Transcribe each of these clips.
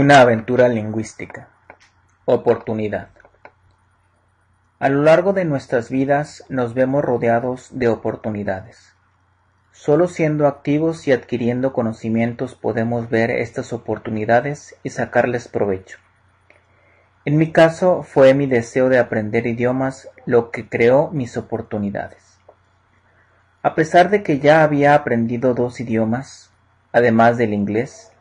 Una aventura lingüística. Oportunidad. A lo largo de nuestras vidas nos vemos rodeados de oportunidades. Solo siendo activos y adquiriendo conocimientos podemos ver estas oportunidades y sacarles provecho. En mi caso fue mi deseo de aprender idiomas lo que creó mis oportunidades. A pesar de que ya había aprendido dos idiomas, además del inglés,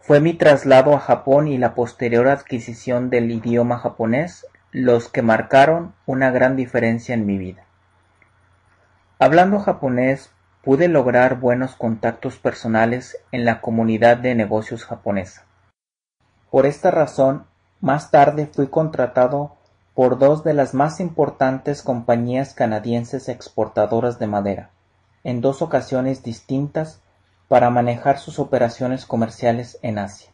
fue mi traslado a Japón y la posterior adquisición del idioma japonés los que marcaron una gran diferencia en mi vida. Hablando japonés pude lograr buenos contactos personales en la comunidad de negocios japonesa. Por esta razón, más tarde fui contratado por dos de las más importantes compañías canadienses exportadoras de madera, en dos ocasiones distintas para manejar sus operaciones comerciales en Asia.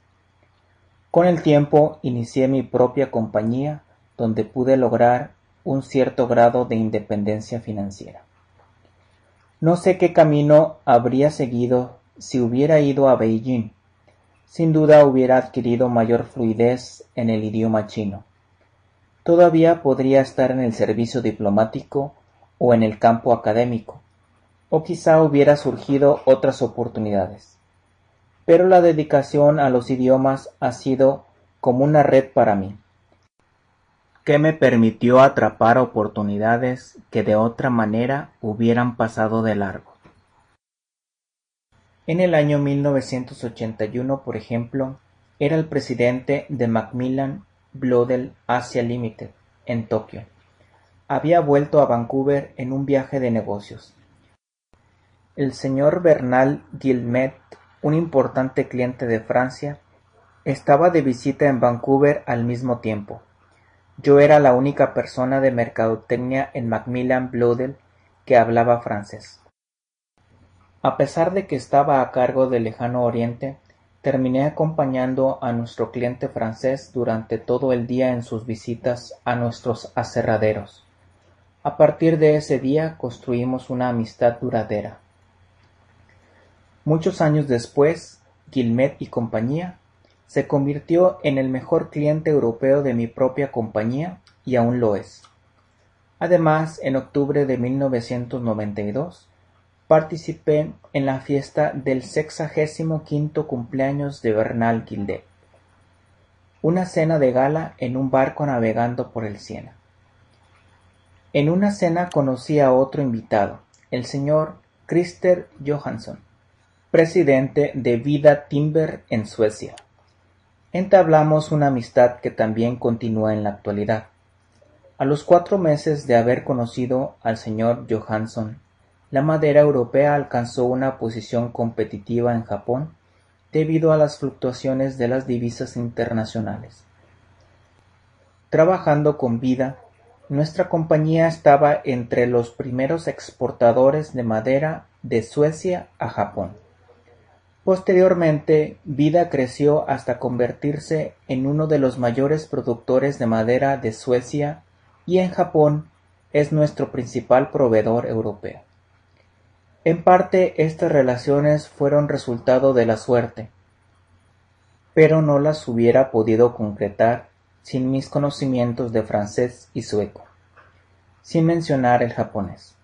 Con el tiempo inicié mi propia compañía donde pude lograr un cierto grado de independencia financiera. No sé qué camino habría seguido si hubiera ido a Beijing. Sin duda hubiera adquirido mayor fluidez en el idioma chino. Todavía podría estar en el servicio diplomático o en el campo académico, o quizá hubiera surgido otras oportunidades. Pero la dedicación a los idiomas ha sido como una red para mí, que me permitió atrapar oportunidades que de otra manera hubieran pasado de largo. En el año 1981, por ejemplo, era el presidente de Macmillan Bloedel Asia Limited en Tokio. Había vuelto a Vancouver en un viaje de negocios el señor Bernal Guillemette, un importante cliente de Francia, estaba de visita en Vancouver al mismo tiempo. Yo era la única persona de mercadotecnia en Macmillan Bloedel que hablaba francés. A pesar de que estaba a cargo del lejano oriente, terminé acompañando a nuestro cliente francés durante todo el día en sus visitas a nuestros aserraderos. A partir de ese día construimos una amistad duradera. Muchos años después, Guillemette y compañía se convirtió en el mejor cliente europeo de mi propia compañía y aún lo es. Además, en octubre de 1992, participé en la fiesta del sexagésimo quinto cumpleaños de Bernal Guildet, una cena de gala en un barco navegando por el Siena. En una cena conocí a otro invitado, el señor Christer Johansson, presidente de Vida Timber en Suecia. Entablamos una amistad que también continúa en la actualidad. A los cuatro meses de haber conocido al señor Johansson, la madera europea alcanzó una posición competitiva en Japón debido a las fluctuaciones de las divisas internacionales. Trabajando con vida, nuestra compañía estaba entre los primeros exportadores de madera de Suecia a Japón. Posteriormente, Vida creció hasta convertirse en uno de los mayores productores de madera de Suecia y en Japón es nuestro principal proveedor europeo. En parte estas relaciones fueron resultado de la suerte, pero no las hubiera podido concretar sin mis conocimientos de francés y sueco, sin mencionar el japonés.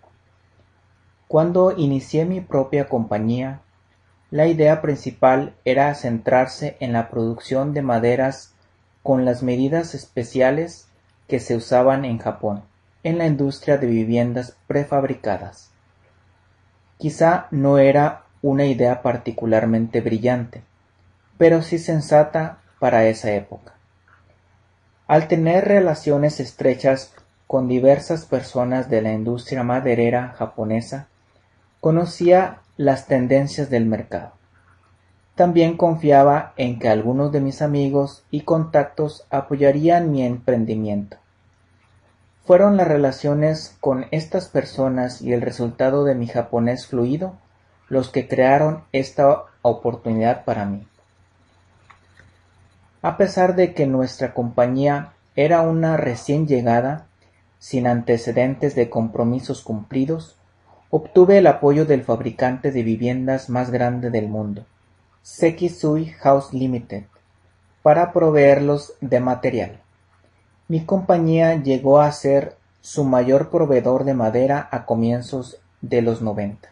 Cuando inicié mi propia compañía, la idea principal era centrarse en la producción de maderas con las medidas especiales que se usaban en Japón en la industria de viviendas prefabricadas. Quizá no era una idea particularmente brillante, pero sí sensata para esa época. Al tener relaciones estrechas con diversas personas de la industria maderera japonesa, conocía las tendencias del mercado. También confiaba en que algunos de mis amigos y contactos apoyarían mi emprendimiento. Fueron las relaciones con estas personas y el resultado de mi japonés fluido los que crearon esta oportunidad para mí. A pesar de que nuestra compañía era una recién llegada, sin antecedentes de compromisos cumplidos, Obtuve el apoyo del fabricante de viviendas más grande del mundo, Sekisui House Limited, para proveerlos de material. Mi compañía llegó a ser su mayor proveedor de madera a comienzos de los noventa.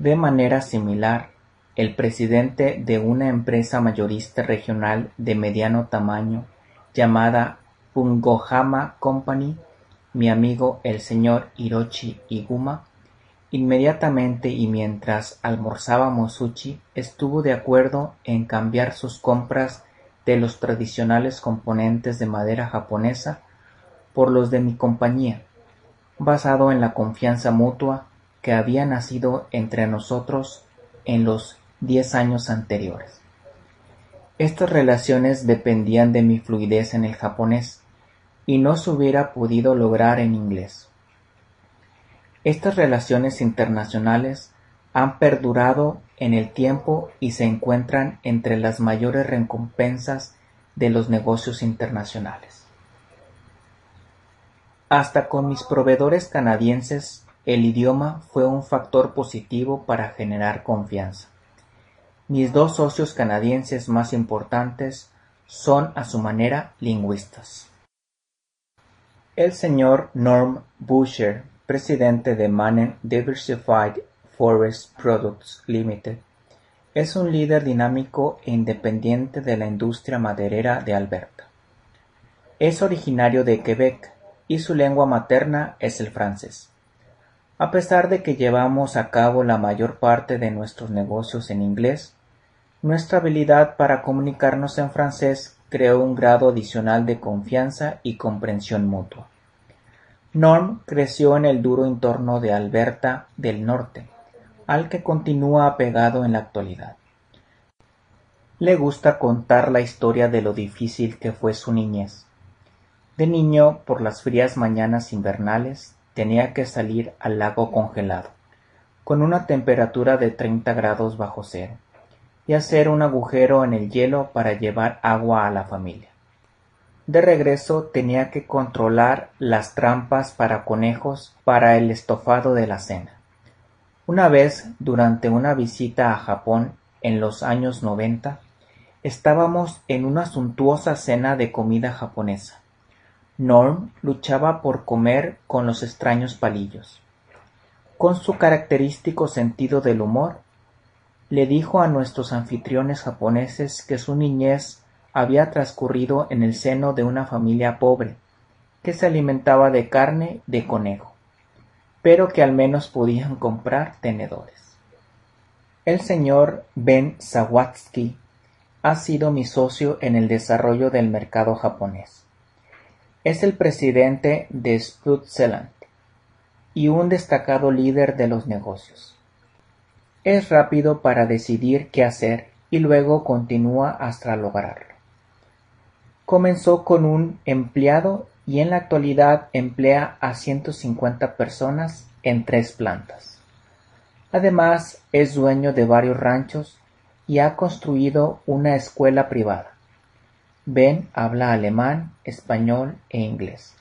De manera similar, el presidente de una empresa mayorista regional de mediano tamaño llamada Pungohama Company, mi amigo el señor Hiroshi Iguma, inmediatamente y mientras almorzábamos sushi, estuvo de acuerdo en cambiar sus compras de los tradicionales componentes de madera japonesa por los de mi compañía, basado en la confianza mutua que había nacido entre nosotros en los diez años anteriores. Estas relaciones dependían de mi fluidez en el japonés y no se hubiera podido lograr en inglés. Estas relaciones internacionales han perdurado en el tiempo y se encuentran entre las mayores recompensas de los negocios internacionales. Hasta con mis proveedores canadienses el idioma fue un factor positivo para generar confianza. Mis dos socios canadienses más importantes son a su manera lingüistas. El señor Norm Busher, presidente de Mannen Diversified Forest Products Limited, es un líder dinámico e independiente de la industria maderera de Alberta. Es originario de Quebec y su lengua materna es el francés. A pesar de que llevamos a cabo la mayor parte de nuestros negocios en inglés, nuestra habilidad para comunicarnos en francés creó un grado adicional de confianza y comprensión mutua. Norm creció en el duro entorno de Alberta del Norte, al que continúa apegado en la actualidad. Le gusta contar la historia de lo difícil que fue su niñez. De niño, por las frías mañanas invernales, tenía que salir al lago congelado, con una temperatura de treinta grados bajo cero, y hacer un agujero en el hielo para llevar agua a la familia. De regreso tenía que controlar las trampas para conejos para el estofado de la cena. Una vez, durante una visita a Japón en los años noventa, estábamos en una suntuosa cena de comida japonesa. Norm luchaba por comer con los extraños palillos. Con su característico sentido del humor, le dijo a nuestros anfitriones japoneses que su niñez había transcurrido en el seno de una familia pobre, que se alimentaba de carne de conejo, pero que al menos podían comprar tenedores. El señor Ben Sawatsky ha sido mi socio en el desarrollo del mercado japonés. Es el presidente de Switzerland y un destacado líder de los negocios. Es rápido para decidir qué hacer y luego continúa hasta lograrlo. Comenzó con un empleado y en la actualidad emplea a 150 personas en tres plantas. Además, es dueño de varios ranchos y ha construido una escuela privada. Ben habla alemán, español e inglés.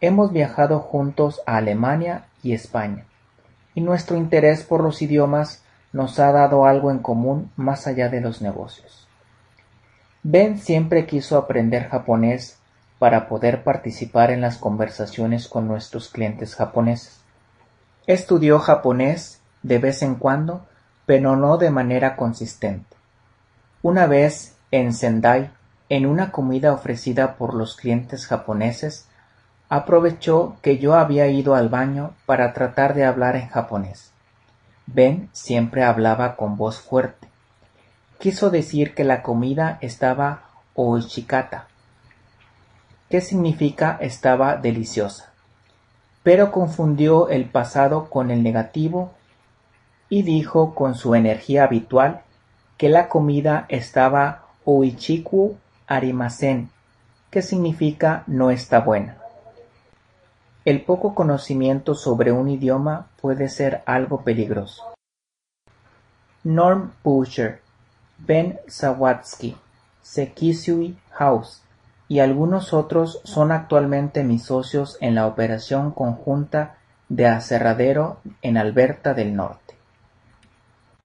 Hemos viajado juntos a Alemania y España, y nuestro interés por los idiomas nos ha dado algo en común más allá de los negocios. Ben siempre quiso aprender japonés para poder participar en las conversaciones con nuestros clientes japoneses. Estudió japonés de vez en cuando, pero no de manera consistente. Una vez en Sendai en una comida ofrecida por los clientes japoneses, aprovechó que yo había ido al baño para tratar de hablar en japonés. Ben siempre hablaba con voz fuerte. Quiso decir que la comida estaba oishikata, que significa estaba deliciosa, pero confundió el pasado con el negativo y dijo con su energía habitual que la comida estaba oichiku Arimasen, que significa no está buena. El poco conocimiento sobre un idioma puede ser algo peligroso. Norm Pusher, Ben Sawatsky, Sekisui House y algunos otros son actualmente mis socios en la operación conjunta de aserradero en Alberta del Norte.